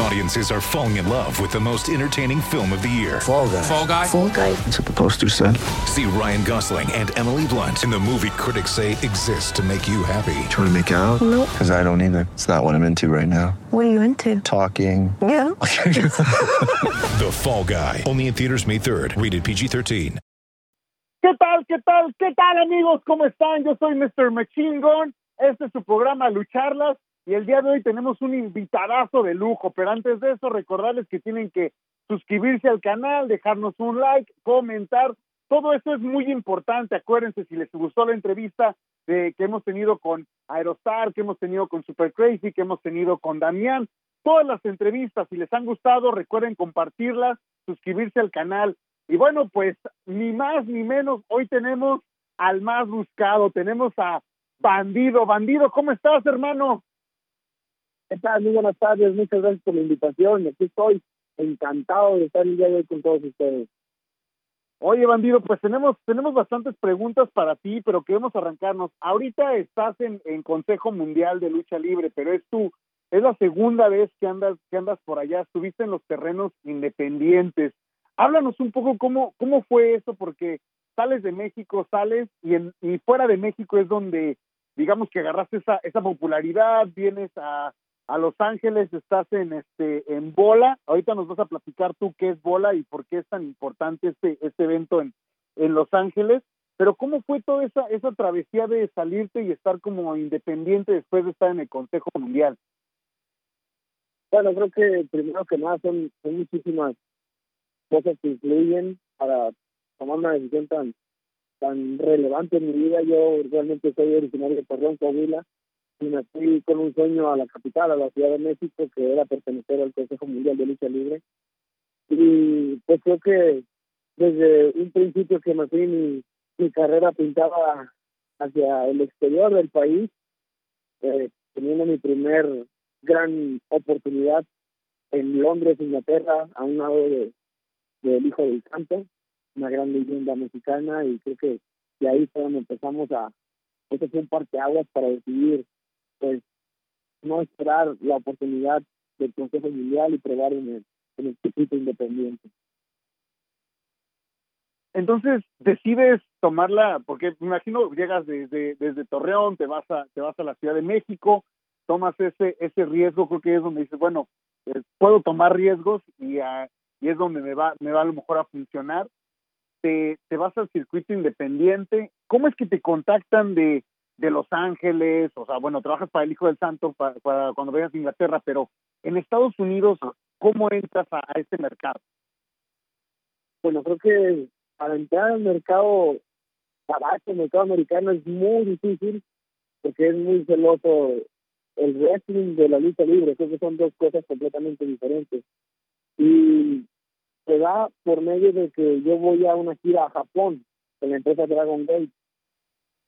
Audiences are falling in love with the most entertaining film of the year. Fall guy. Fall Guy. Fall guy. That's what the poster said. See Ryan Gosling and Emily Blunt in the movie critics say exists to make you happy. Trying to make it out? Nope. Because I don't either. It's not what I'm into right now. What are you into? Talking. Yeah. The Fall Guy. Only in theaters May 3rd. Rated PG-13. ¿Qué tal, qué tal, qué tal amigos? ¿Cómo están? Yo soy Mr. Mechingon. Este es su programa Lucharlas y el día de hoy tenemos un invitadazo de lujo, pero antes de eso recordarles que tienen que suscribirse al canal, dejarnos un like, comentar. Todo eso es muy importante. Acuérdense si les gustó la entrevista de, que hemos tenido con Aerostar, que hemos tenido con Super Crazy, que hemos tenido con Damián. Todas las entrevistas, si les han gustado, recuerden compartirlas, suscribirse al canal. Y bueno, pues ni más ni menos, hoy tenemos al más buscado, tenemos a Bandido. Bandido, ¿cómo estás, hermano? ¿Qué tal? Muy buenas tardes, muchas gracias por la invitación. Aquí estoy encantado de estar el día de hoy con todos ustedes. Oye, Bandido, pues tenemos tenemos bastantes preguntas para ti, pero queremos arrancarnos. Ahorita estás en, en Consejo Mundial de Lucha Libre, pero es tu es la segunda vez que andas que andas por allá. Estuviste en los terrenos independientes. Háblanos un poco cómo cómo fue eso, porque sales de México, sales y en, y fuera de México es donde digamos que agarraste esa esa popularidad, vienes a a Los Ángeles, estás en este en Bola. Ahorita nos vas a platicar tú qué es Bola y por qué es tan importante este este evento en en Los Ángeles. Pero cómo fue toda esa esa travesía de salirte y estar como independiente después de estar en el Consejo Mundial. Bueno, creo que primero que nada son, son muchísimas cosas que influyen para tomar una decisión tan tan relevante en mi vida. Yo realmente soy originario de Torreón, Coahuila, y me fui con un sueño a la capital, a la Ciudad de México, que era pertenecer al Consejo Mundial de Lucha Libre. Y pues creo que desde un principio que me mi, mi carrera pintaba hacia el exterior del país, eh, teniendo mi primer gran oportunidad en Londres, Inglaterra, a un lado de Hijo del Santo, una gran leyenda mexicana, y creo que de ahí fue donde empezamos a, ese fue un parteaguas para decidir, pues, no esperar la oportunidad del Consejo Mundial y probar en el, en el circuito independiente. Entonces decides tomarla, porque me imagino llegas desde desde Torreón, te vas a te vas a la Ciudad de México, tomas ese ese riesgo, creo que es donde dices, bueno, eh, puedo tomar riesgos y a, y es donde me va me va a lo mejor a funcionar. Te, te vas al circuito independiente. ¿Cómo es que te contactan de, de Los Ángeles? O sea, bueno, trabajas para el Hijo del Santo para, para cuando vengas a Inglaterra, pero en Estados Unidos, ¿cómo entras a, este mercado? Bueno, creo que para entrar al mercado abajo, el mercado americano es muy difícil porque es muy celoso el wrestling de la lucha libre, creo que son dos cosas completamente diferentes. Y se da por medio de que yo voy a una gira a Japón con la empresa Dragon Gate.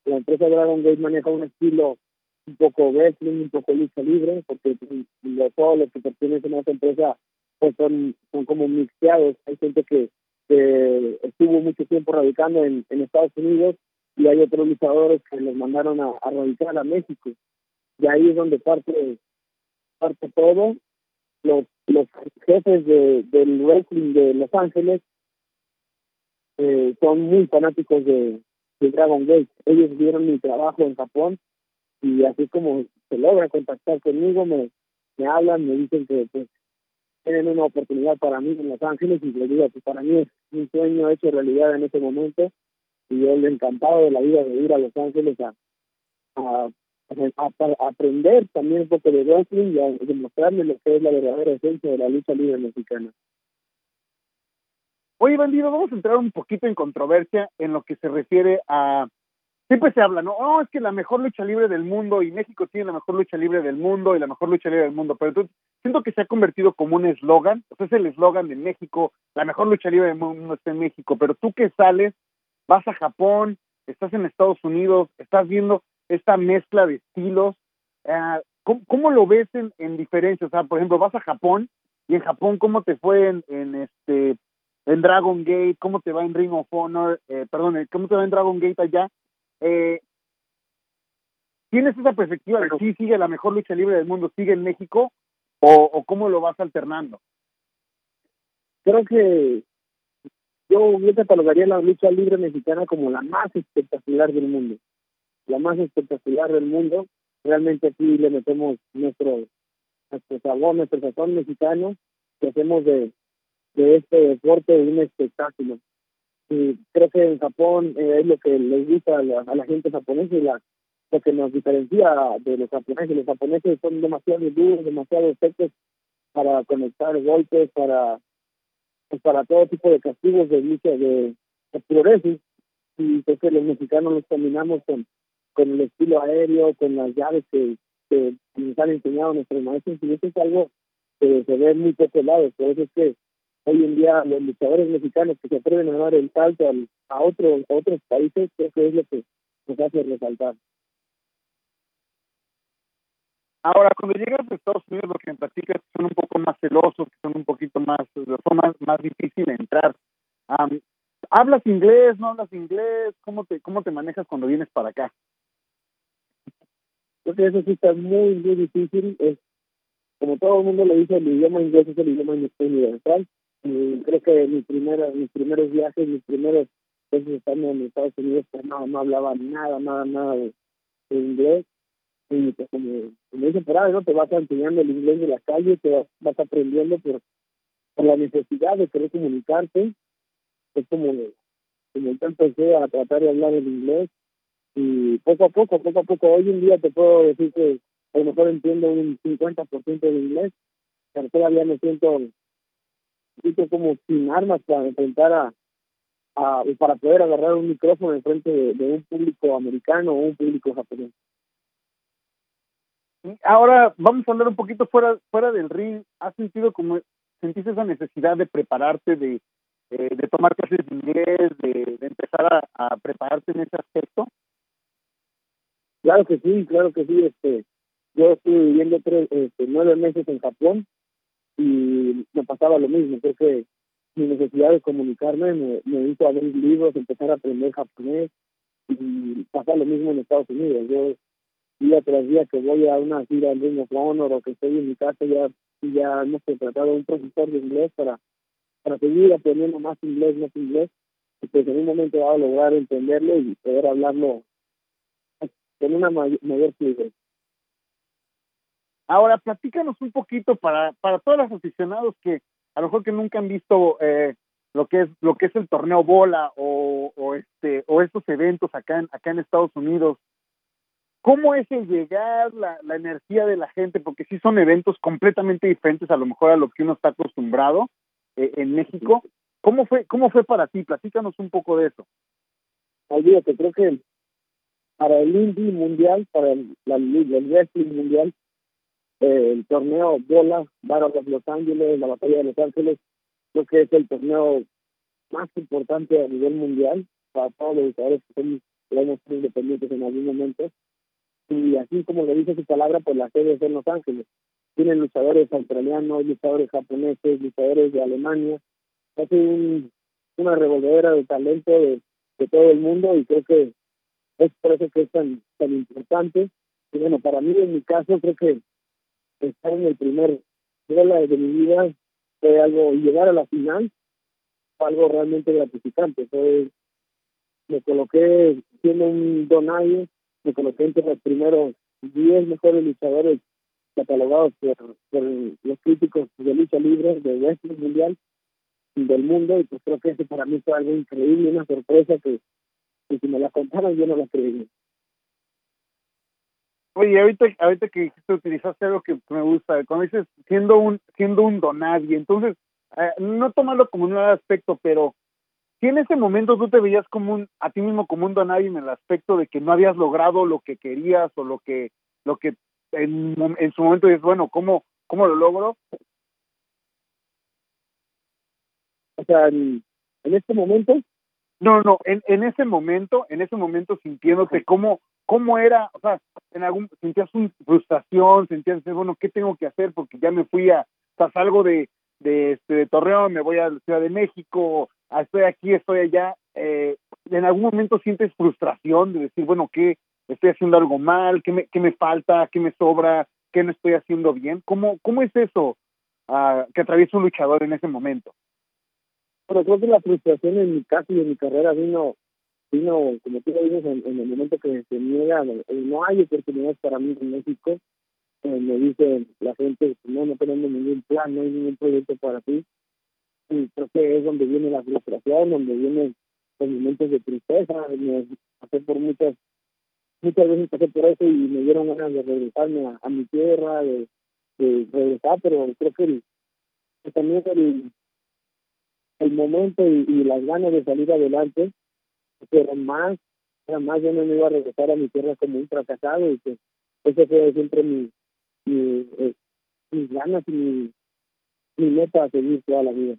La empresa Dragon Gate maneja un estilo un poco wrestling, un poco lucha libre, porque lo, todos los que pertenecen a esa empresa pues son, son como mixteados. Hay gente que, estuvo mucho tiempo radicando en, Estados Unidos y hay otros luchadores que los mandaron a, a radicar a México. Y ahí es donde parte, parte todo. Los, los jefes de, del wrestling de Los Ángeles eh, son muy fanáticos de, de Dragon Gate. Ellos vieron mi trabajo en Japón y así como se logra contactar conmigo, me, hablan, me dicen que pues tienen una oportunidad para mí en Los Ángeles y les digo que para mí es un sueño hecho realidad en este momento y yo encantado de la vida de ir a Los Ángeles a, a aprender también un poco de wrestling y a demostrarme lo que es la verdadera esencia de la lucha libre mexicana. Oye, bandido, vamos a entrar un poquito en controversia en lo que se refiere a siempre se habla, ¿no? Oh, es que la mejor lucha libre del mundo y México tiene la mejor lucha libre del mundo y la mejor lucha libre del mundo, pero siento que se ha convertido como un eslogan, o sea, es el eslogan de México, la mejor lucha libre del mundo está en México, pero tú que sales, vas a Japón, estás en Estados Unidos, estás viendo esta mezcla de estilos, eh, ¿cómo, ¿cómo, lo ves en, en diferencia? O sea, por ejemplo, vas a Japón y en Japón, ¿cómo te fue en este en Dragon Gate, cómo te va en Ring of Honor, eh, perdón, eh, cómo te va en Dragon Gate allá. Eh, ¿Tienes esa perspectiva de sí sigue la mejor lucha libre del mundo, sigue en México, o, o cómo lo vas alternando? Creo que yo, yo catalogaría la lucha libre mexicana como la más espectacular del mundo. La más espectacular del mundo. Realmente aquí le metemos nuestro, nuestro sabor, nuestro sazón mexicano, que hacemos de, de este deporte un espectáculo. Y creo que en Japón eh, es lo que les gusta a la, a la gente japonesa y la, lo que nos diferencia de los japoneses. Los japoneses son demasiado duros, demasiado secos para conectar golpes, para pues, para todo tipo de castigos de lucha de, de. Y creo que los mexicanos nos combinamos con, con el estilo aéreo, con las llaves que, que nos han enseñado nuestros maestros. Y eso es algo que se ve muy pocos lados. Por eso es que hoy en día los luchadores mexicanos que se atreven a dar el salto al, a, otros a otros países, creo que es lo que nos hace resaltar. Ahora, cuando llegas a Estados Unidos, lo que me platicas es que son un poco más celosos, que son un poquito más, son más, más difícil de entrar. Um, ¿Hablas inglés? ¿No hablas inglés? ¿Cómo te, ¿Cómo te manejas cuando vienes para acá? Creo que eso sí está muy, muy difícil. Es, como todo el mundo le dice, el idioma inglés es el idioma universal. Y creo que mis primeros, mis primeros viajes, mis primeros veces estando en Estados Unidos, pues no, hablaba nada, nada, nada de, inglés y pues como, como dicen ahí, ¿no? Te vas enseñando el inglés de la calle, te vas, vas aprendiendo por, por la necesidad de querer comunicarte. Es como, como yo empecé a tratar de hablar el inglés y poco a poco, poco a poco, hoy en día te puedo decir que a lo mejor entiendo un 50% de inglés, pero todavía me siento, como sin armas para enfrentar a, a para poder agarrar un micrófono en frente de, de un público americano o un público japonés. Ahora vamos a hablar un poquito fuera fuera del ring. ¿Has sentido como sentiste esa necesidad de prepararte, de, de, de tomar clases de inglés, de, de empezar a, a, prepararte en ese aspecto? Claro que sí, claro que sí. Este, yo estuve viviendo tres, este, nueve meses en Japón y me pasaba lo mismo. Creo que mi necesidad de comunicarme me, me hizo abrir libros, empezar a aprender japonés y pasa lo mismo en Estados Unidos. Yo día tras día que voy a una gira en of Honor o que estoy en mi casa ya ya hemos contratado a un profesor de inglés para para seguir aprendiendo más inglés, más inglés y pues en un momento va a lograr entenderlo y poder hablarlo con una mayor fluidez. Ahora, platícanos un poquito para para todos los aficionados que a lo mejor que nunca han visto eh, lo que es lo que es el torneo bola o, o este o estos eventos acá en acá en Estados Unidos cómo es el llegar, la, la energía de la gente, porque sí son eventos completamente diferentes a lo mejor a lo que uno está acostumbrado eh, en México. ¿Cómo fue, cómo fue para ti? Platícanos un poco de eso. Olvídate, creo que para el Indie Mundial, para el, la, el Wrestling Mundial, el torneo Bola, of Los Ángeles, la Batalla de Los Ángeles, creo que es el torneo más importante a nivel mundial para todos los jugadores que son digamos, independientes en algún momento y así como le dice su palabra, pues la sede es en Los Ángeles. Tienen luchadores australianos, luchadores japoneses, luchadores de Alemania. Hace un, una revolvedera de talento de, de todo el mundo y creo que es por eso que es tan, tan importante. Y bueno, para mí, en mi caso, creo que estar en el primer bola de mi vida fue algo, llegar a la final fue algo realmente gratificante. Fue, me coloqué siendo un donario me coloqué entre los primeros 10 mejores luchadores catalogados por, por, los críticos de lucha libre de wrestling mundial del mundo y pues creo que eso para mí fue algo increíble, una sorpresa que, que si me la contaran yo no la creería. Oye, ahorita, ahorita que dijiste, utilizaste algo que me gusta, cuando dices siendo un siendo un donadie, entonces, eh, no tomarlo como un aspecto, pero si en ese momento tú te veías como un, a ti mismo como un donadie en el aspecto de que no habías logrado lo que querías o lo que, lo que en, en su momento dices, bueno, ¿cómo, cómo lo logro? O sea, en, en este momento. No, no, en, en ese momento, en ese momento sintiéndote cómo, cómo era, o sea, en algún, sentías una frustración, sentías, bueno, ¿qué tengo que hacer? Porque ya me fui a, o sea, salgo de, de, este, de Torreón, me voy a la Ciudad de México, estoy aquí, estoy allá, eh, en algún momento sientes frustración de decir, bueno, ¿qué? ¿Estoy haciendo algo mal? ¿Qué me, qué me falta? ¿Qué me sobra? ¿Qué no estoy haciendo bien? ¿Cómo, cómo es eso uh, que atraviesa un luchador en ese momento? Bueno, creo que la frustración en mi caso y en mi carrera vino, vino como tú lo dices, en, el momento que se niega, no hay oportunidades para mí en México, eh, me dice la gente, no, no tenemos ningún plan, no hay ningún proyecto para ti. Y creo que es donde viene la frustración, donde vienen los momentos de tristeza, me por muchas, muchas veces pasé por eso y me dieron ganas de regresarme a, a mi tierra, de, de, regresar, pero creo que, también el, el momento y, las ganas de salir adelante, pero más, más yo no me iba a regresar a mi tierra como un fracasado y que ese fue siempre mi, mi, eh, mis ganas y mi, mi meta a seguir toda la vida.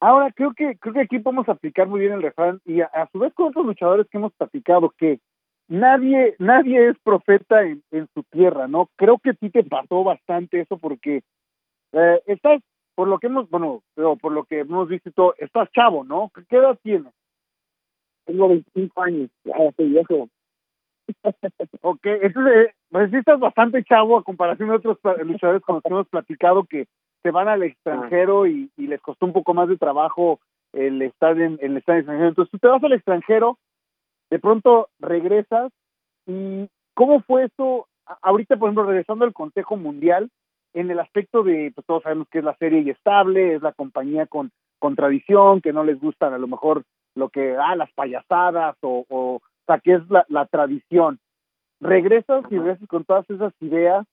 Ahora creo que creo que aquí podemos aplicar muy bien el refrán y a, a, su vez con otros luchadores que hemos platicado que nadie nadie es profeta en, su tierra, ¿no? Creo que ti te pasó bastante eso porque eh, estás por lo que hemos bueno pero por lo que hemos visto estás chavo, ¿no? ¿Qué edad tienes? Tengo 25 años, ya estoy viejo. ok, entonces, pues sí estás bastante chavo a comparación de otros luchadores con los que hemos platicado que se van al extranjero y, y, les costó un poco más de trabajo el estar en el estar en extranjero. Entonces tú te vas al extranjero, de pronto regresas y ¿cómo fue eso? Ahorita, por ejemplo, regresando al Consejo Mundial, en el aspecto de, pues todos sabemos que es la serie y estable, es la compañía con, con tradición, que no les gustan a lo mejor lo que, ah, las payasadas o, o, o sea, que es la, la tradición. Regresas y regresas con todas esas ideas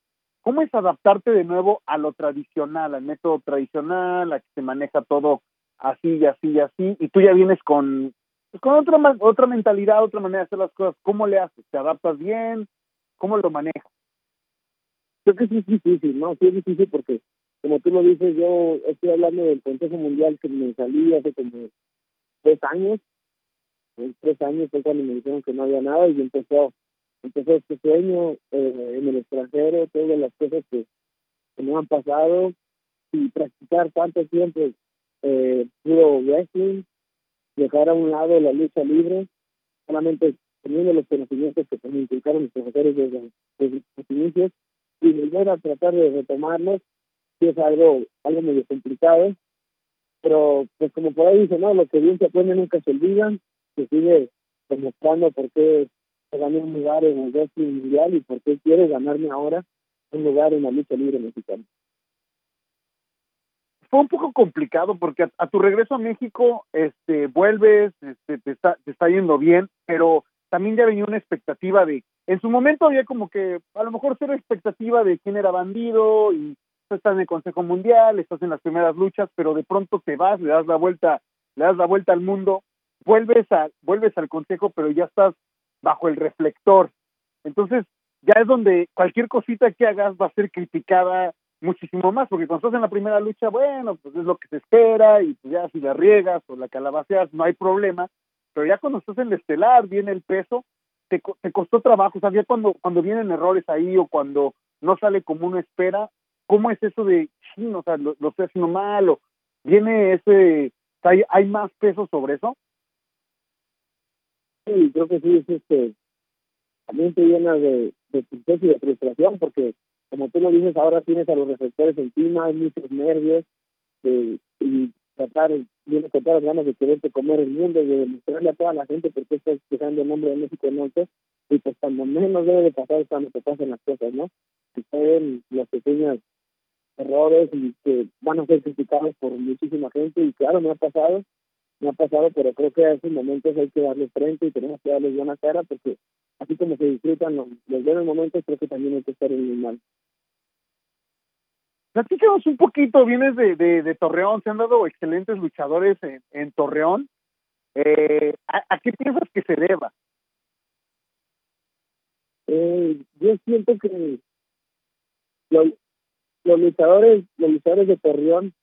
¿Cómo es adaptarte de nuevo a lo tradicional, al método tradicional, a que se maneja todo así y así y así? Y tú ya vienes con, pues, con otra, otra mentalidad, otra manera de hacer las cosas. ¿Cómo le haces? ¿Te adaptas bien? ¿Cómo lo manejas? Creo que sí es difícil, ¿no? Sí es difícil porque, como tú lo dices, yo estoy hablando del Consejo Mundial que me salí hace como tres años. En tres años fue cuando me dijeron que no había nada y empezó empezó este sueño eh, en el extranjero, todas las cosas que, me han pasado y practicar tanto tiempo eh, puro wrestling, dejar a un lado la lucha libre, solamente teniendo los conocimientos que me inculcaron mis profesores desde los inicios y volver a tratar de retomarlos, sí es algo, algo medio complicado, pero pues como por ahí dice, no, lo que bien se aprende nunca se olvidan, se sigue demostrando por qué gané un lugar en el wrestling mundial y por qué quiere ganarme ahora un lugar en la lucha libre mexicana. Fue un poco complicado porque a, tu regreso a México, este, vuelves, este, te está yendo bien, pero también ya venía una expectativa de, en su momento había como que a lo mejor cero expectativa de quién era bandido y estás en el Consejo Mundial, estás en las primeras luchas, pero de pronto te vas, le das la vuelta, le das la vuelta al mundo, vuelves a, vuelves al Consejo, pero ya estás bajo el reflector. Entonces, ya es donde cualquier cosita que hagas va a ser criticada muchísimo más, porque cuando estás en la primera lucha, bueno, pues es lo que se espera, y pues ya si la riegas o la calabaceas, no hay problema, pero ya cuando estás en el estelar, viene el peso, te, te costó trabajo, o sea, ya cuando, cuando vienen errores ahí o cuando no sale como uno espera, ¿cómo es eso de, o sea, lo, lo estoy haciendo mal, o viene ese, hay, hay más peso sobre eso? Sí, creo que sí, es este, también te llena de, de tristeza y de frustración porque, como tú lo dices, ahora tienes a los reflectores encima, hay muchos nervios eh, y todas las ganas de quererte comer el mundo, de demostrarle a toda la gente por qué estás el nombre de México Norte y pues cuando menos debe de pasar es cuando te pasan las cosas, ¿no? Que ven los pequeños errores y que van a ser criticados por muchísima gente y claro, me ha pasado me ha pasado, pero creo que a esos momentos hay que darle frente y tenemos que darles buena cara porque así como se disfrutan los buenos momentos, creo que también hay que estar en el mal. Platícanos un poquito, vienes de, de, Torreón, se han dado excelentes luchadores en, Torreón. Eh, ¿a, ¿a, qué piensas que se deba? Eh, yo siento que los, los luchadores, los luchadores de Torreón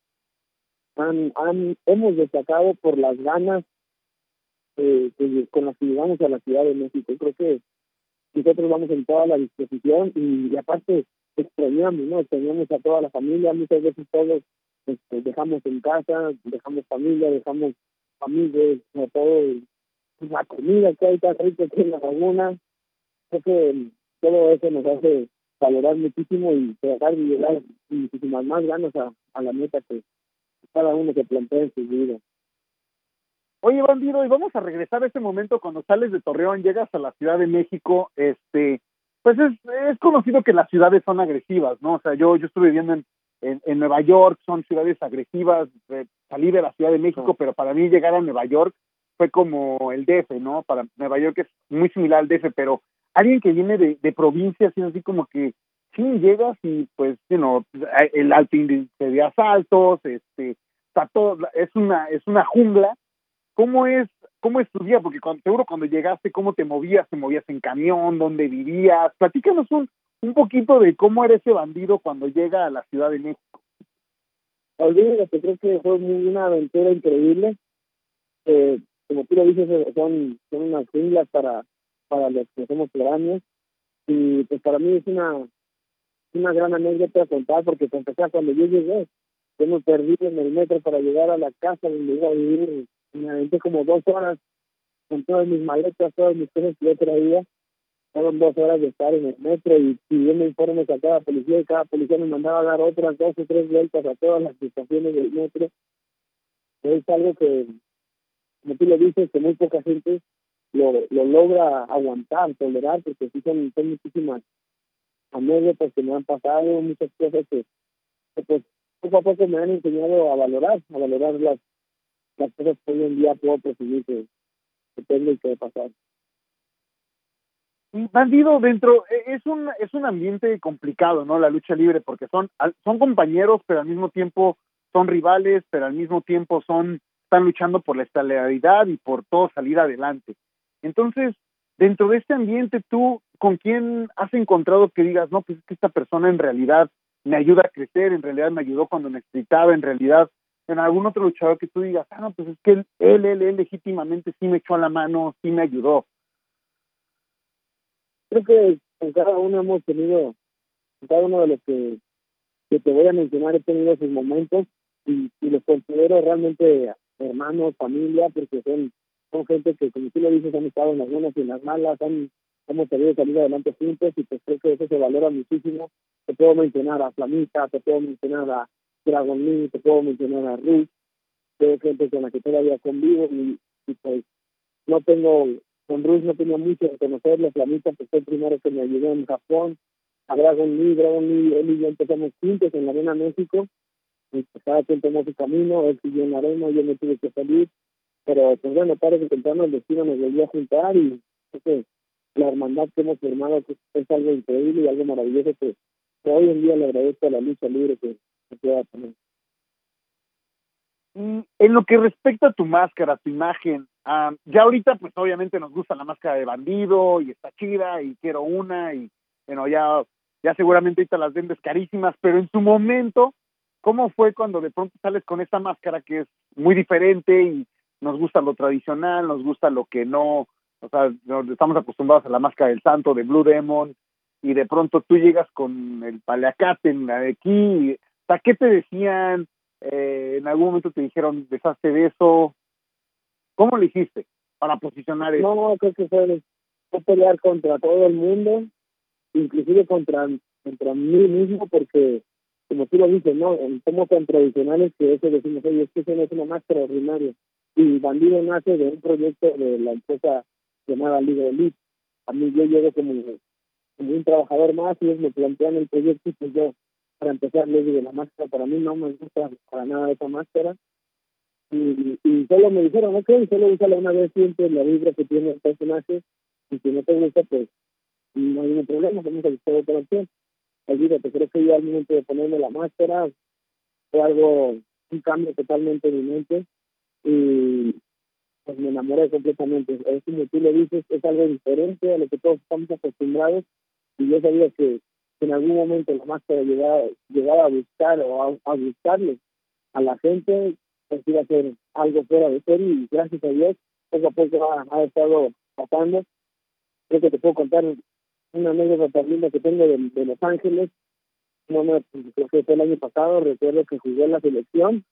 han, han, hemos destacado por las ganas eh, con las que llegamos a la Ciudad de México. Creo que nosotros vamos en toda la disposición y aparte extrañamos, ¿no? Extrañamos a toda la familia, muchas veces todos este, dejamos en casa, dejamos familia, dejamos amigos, a todo la comida que hay tan rica aquí en la laguna, creo que todo eso nos hace valorar muchísimo y tratar de llegar muchísimas más ganas a, a la meta que cada uno se plantea en su vida. Oye, bandido, y vamos a regresar a ese momento cuando sales de Torreón, llegas a la Ciudad de México, este, pues es, es conocido que las ciudades son agresivas, ¿no? O sea, yo, yo estuve viviendo en, en, en Nueva York, son ciudades agresivas, eh, salí de la Ciudad de México, pero para mí llegar a Nueva York fue como el DF, ¿no? Para Nueva York es muy similar al DF, pero alguien que viene de, de provincias es así como que sí llegas y pues, you know, el alto índice de asaltos, este, está todo, es una, es una jungla. ¿Cómo es, cómo es? Porque seguro cuando llegaste, ¿cómo te movías? ¿Te movías en camión? ¿Dónde vivías? Platícanos un, un poquito de cómo era ese bandido cuando llega a la Ciudad de México. Olvídate, creo que fue una aventura increíble. Eh, como tú lo dices, son, son unas junglas para, para los que somos foráneos. Y pues para mí es una, una gran anécdota contar porque empezar cuando yo llegué, yo me perdí en el metro para llegar a la casa donde iba a vivir. Me aventé como dos horas con todas mis maletas, todas mis cosas que yo traía. Fueron dos horas de estar en el metro y pidiendo informes a cada policía y cada policía me mandaba a dar otras dos o tres vueltas a todas las estaciones del metro. Es algo que, como tú lo dices, que muy poca gente lo, lo logra aguantar, tolerar, porque sí son, son muchísimas anécdotas que me han pasado, muchas cosas que, que, pues poco a poco me han enseñado a valorar, a valorar las, las cosas que hoy en día puedo percibir que, que tengo y que pasar. Bandido dentro e, es un es un ambiente complicado, ¿no? La lucha libre porque son son compañeros, pero al mismo tiempo son rivales, pero al mismo tiempo son están luchando por la estabilidad y por todo salir adelante. Entonces, dentro de este ambiente, tú con quién has encontrado que digas, no, pues es que esta persona en realidad me ayuda a crecer, en realidad me ayudó cuando necesitaba, en realidad en algún otro luchador que tú digas, ah, no, pues es que él, él, él, él legítimamente sí me echó a la mano, sí me ayudó. Creo que con cada uno hemos tenido, con cada uno de los que, que te voy a mencionar, he tenido sus momentos y, y los considero realmente hermanos, familia, porque son, son gente que, como tú lo dices, han estado en las buenas y en las malas, han, hemos tenido salir adelante juntos y pues creo que eso se valora muchísimo. Te puedo mencionar a Flamita, te puedo mencionar a Dragon Lee, te puedo mencionar a Ruth, tengo gente con la que todavía convivo y, pues no tengo, con Ruth no tenía mucho de conocerlo, Flamita pues fue el primero que me ayudó en Japón, a Dragon Lee, Dragon Lee, él y yo empezamos juntos en la Arena México, y pues cada quien tomó su camino, él siguió en la arena, yo me tuve que salir, pero pues bueno, tarde que temprano el destino nos volvió a juntar y que la hermandad que hemos formado es, es algo increíble y algo maravilloso que, que, hoy en día le agradezco a la lucha libre que, que Y en lo que respecta a tu máscara, tu imagen, um, ya ahorita pues obviamente nos gusta la máscara de bandido y está chida y quiero una y bueno, ya, ya seguramente ahorita las vendes carísimas, pero en su momento, ¿cómo fue cuando de pronto sales con esta máscara que es muy diferente y nos gusta lo tradicional, nos gusta lo que no, o sea, estamos acostumbrados a la máscara del santo de Blue Demon y de pronto tú llegas con el paleacate aquí, o sea, ¿qué te decían? Eh, en algún momento te dijeron, deshazte de eso. ¿Cómo lo hiciste para posicionar eso? No, creo que fue, fue pelear contra todo el mundo, inclusive contra, contra mí mismo, porque como tú lo dices, ¿no? Somos tan tradicionales que eso decimos, oye, es que eso no es una máscara ordinaria. Y Bandido nace de un proyecto de la empresa llamada Liga Elite. A mí yo llego como, como un trabajador más y ellos me plantean el proyecto y pues yo, para empezar, les digo, la máscara para mí no me gusta para nada esa máscara. Y, solo me dijeron, ok, solo úsala una vez siempre la vibra que tiene el personaje y si no te gusta, pues no hay ningún problema, vamos a buscar otra opción. Olvídate, creo que yo al momento de ponerme la máscara fue algo, un cambio totalmente en mi mente y pues me enamoré completamente. Es como tú lo dices, es algo diferente a lo que todos estamos acostumbrados y yo sabía que, en algún momento la máscara llegaba, llegaba a buscar o a, a gustarle a la gente, pues iba a ser algo fuera de serie y gracias a Dios poco a poco ha, estado pasando. Creo que te puedo contar una anécdota linda que tengo de, Los Ángeles. no me, creo fue el año pasado, recuerdo que jugó en la selección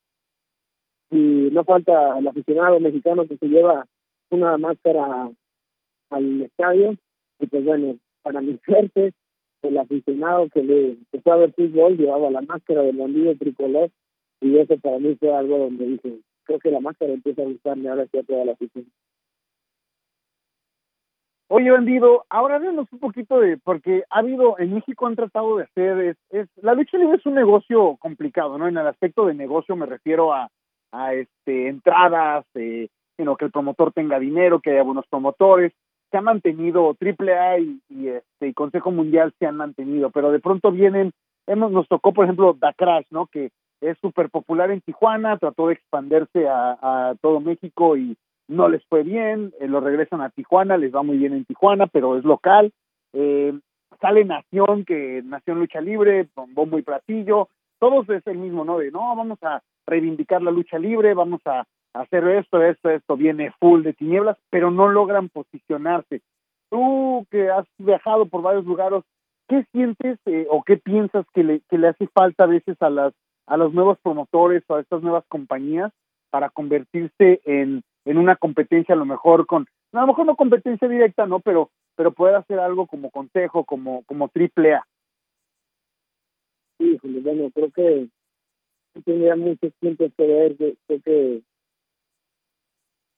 y no falta el aficionado mexicano que se lleva una máscara al estadio y pues bueno, para mi suerte, el aficionado que le empezó a ver fútbol llevaba la máscara del bandido tricolor y eso para mí fue algo donde dije, creo que la máscara empieza a gustarme ahora sí a toda la afición. Oye, vendido, ahora háblanos un poquito de, porque ha habido, en México han tratado de hacer, es, es, la lucha libre es un negocio complicado, ¿no? En el aspecto de negocio me refiero a, a este, entradas, eh, sino que el promotor tenga dinero, que haya buenos promotores, se ha mantenido AAA y, y este y Consejo Mundial se han mantenido, pero de pronto vienen, hemos, nos tocó por ejemplo Da Crash, ¿no? Que es súper popular en Tijuana, trató de expandirse a, a todo México y no les fue bien, eh, lo regresan a Tijuana, les va muy bien en Tijuana, pero es local. Eh, sale Nación, que Nación Lucha Libre, con bombo y platillo, todos es el mismo, ¿no? De no, vamos a reivindicar la lucha libre, vamos a hacer esto, esto, esto, viene full de tinieblas, pero no logran posicionarse. Tú que has viajado por varios lugares, ¿qué sientes eh, o qué piensas que le, que le hace falta a veces a las a los nuevos promotores o a estas nuevas compañías para convertirse en en una competencia a lo mejor con, a lo mejor no competencia directa, ¿no? Pero, pero poder hacer algo como consejo, como, como triple A. Sí, bueno, creo que tendría muchos puntos que ver, creo que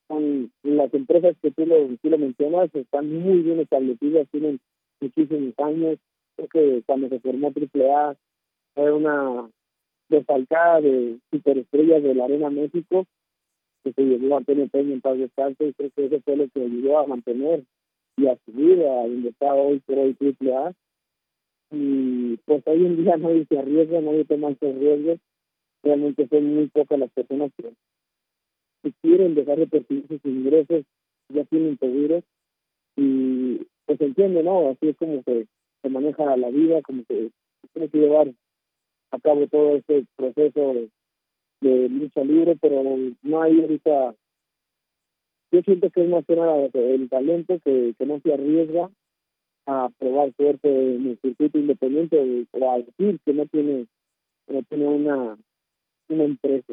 con las empresas que tú lo, tú lo mencionas están muy bien establecidas, tienen muchísimos años, creo que cuando se formó triple A era una desfalcada de superestrellas de la Arena México que se llevó Antonio Peña en paz descanso y creo que eso fue lo que ayudó a mantener y a subir a donde está hoy por hoy triple A y pues hoy en día nadie se arriesga, nadie toma esos riesgos realmente son muy pocas las personas que, que quieren dejar de percibir sus ingresos ya tienen seguros y pues entiende, ¿no? Así es como se, se maneja la vida, como se tiene que llevar a cabo todo este proceso de lucha libre, pero no hay ahorita. Yo siento que es más que nada el talento que, que no se arriesga a probar suerte en el circuito independiente o a decir que no tiene, no tiene una, una empresa.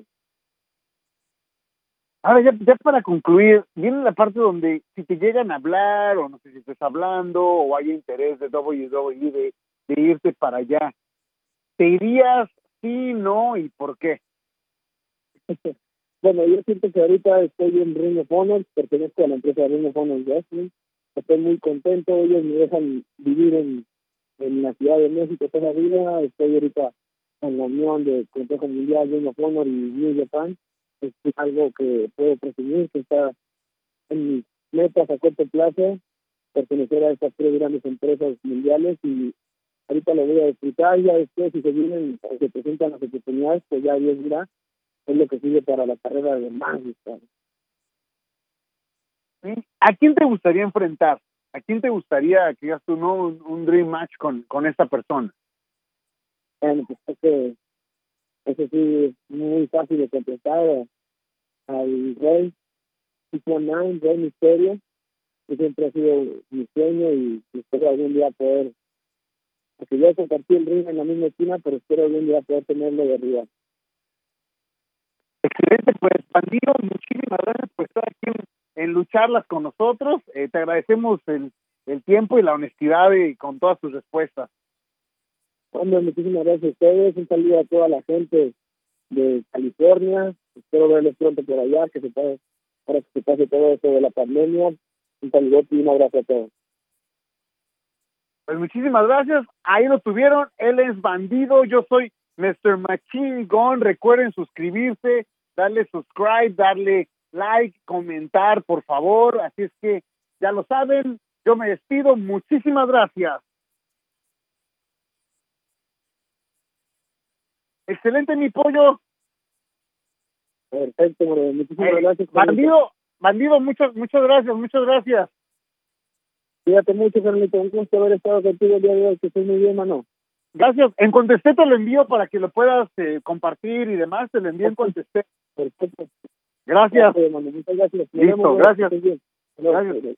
Ahora, ya, ya para concluir, viene la parte donde si te llegan a hablar, o no sé si estés hablando, o hay interés de WWE de, de irte para allá, ¿te irías sí, no y por qué? bueno, yo siento que ahorita estoy en Ring of Honor, pertenezco a la empresa Ring of Honor Wrestling. Estoy muy contento, ellos me dejan vivir en, en la Ciudad de México toda la vida. Estoy ahorita en la unión de Consejo Mundial, of Honor y New Japan. Es algo que puedo presumir, que está en mis metas a corto plazo, pertenecer a estas tres grandes empresas mundiales y ahorita lo voy a disfrutar. Ya después, si se vienen, se presentan las oportunidades, pues ya Dios dirá es lo que sigue para la carrera de más ¿A quién te gustaría enfrentar? ¿A quién te gustaría que digas tú no un, dream match con, con esta persona? Bueno, pues que eso sí es muy fácil de contestar al Rey Nine, Rey Misterio, que siempre ha sido mi sueño y espero algún día poder, porque yo compartí el ring en la misma esquina, pero espero algún día poder tenerlo de arriba. Excelente, pues Bandido, muchísimas gracias por estar aquí en, lucharlas con nosotros. Eh, te agradecemos el, el tiempo y la honestidad y con todas tus respuestas. Hombre, muchísimas gracias a ustedes. Un saludo a toda la gente de California. Espero verles pronto por allá, que se pase, para que se pase todo esto de la pandemia. Un saludo y un abrazo a todos. Pues muchísimas gracias. Ahí lo tuvieron. Él es bandido. Yo soy Mr. Machine Gun. Recuerden suscribirse, darle subscribe, darle like, comentar, por favor. Así es que ya lo saben. Yo me despido. Muchísimas gracias. Excelente, mi pollo. Perfecto, muchísimas eh, gracias. Bandido, bandido, muchas, muchas gracias, muchas gracias. Cuídate mucho, Carlito. Un gusto haber estado contigo el día de hoy. Que estés muy bien, mano. Gracias. En Contesté te lo envío para que lo puedas eh, compartir y demás. Te lo envío en Contesté. Perfecto. Gracias. Muchas gracias. Listo, gracias. Gracias.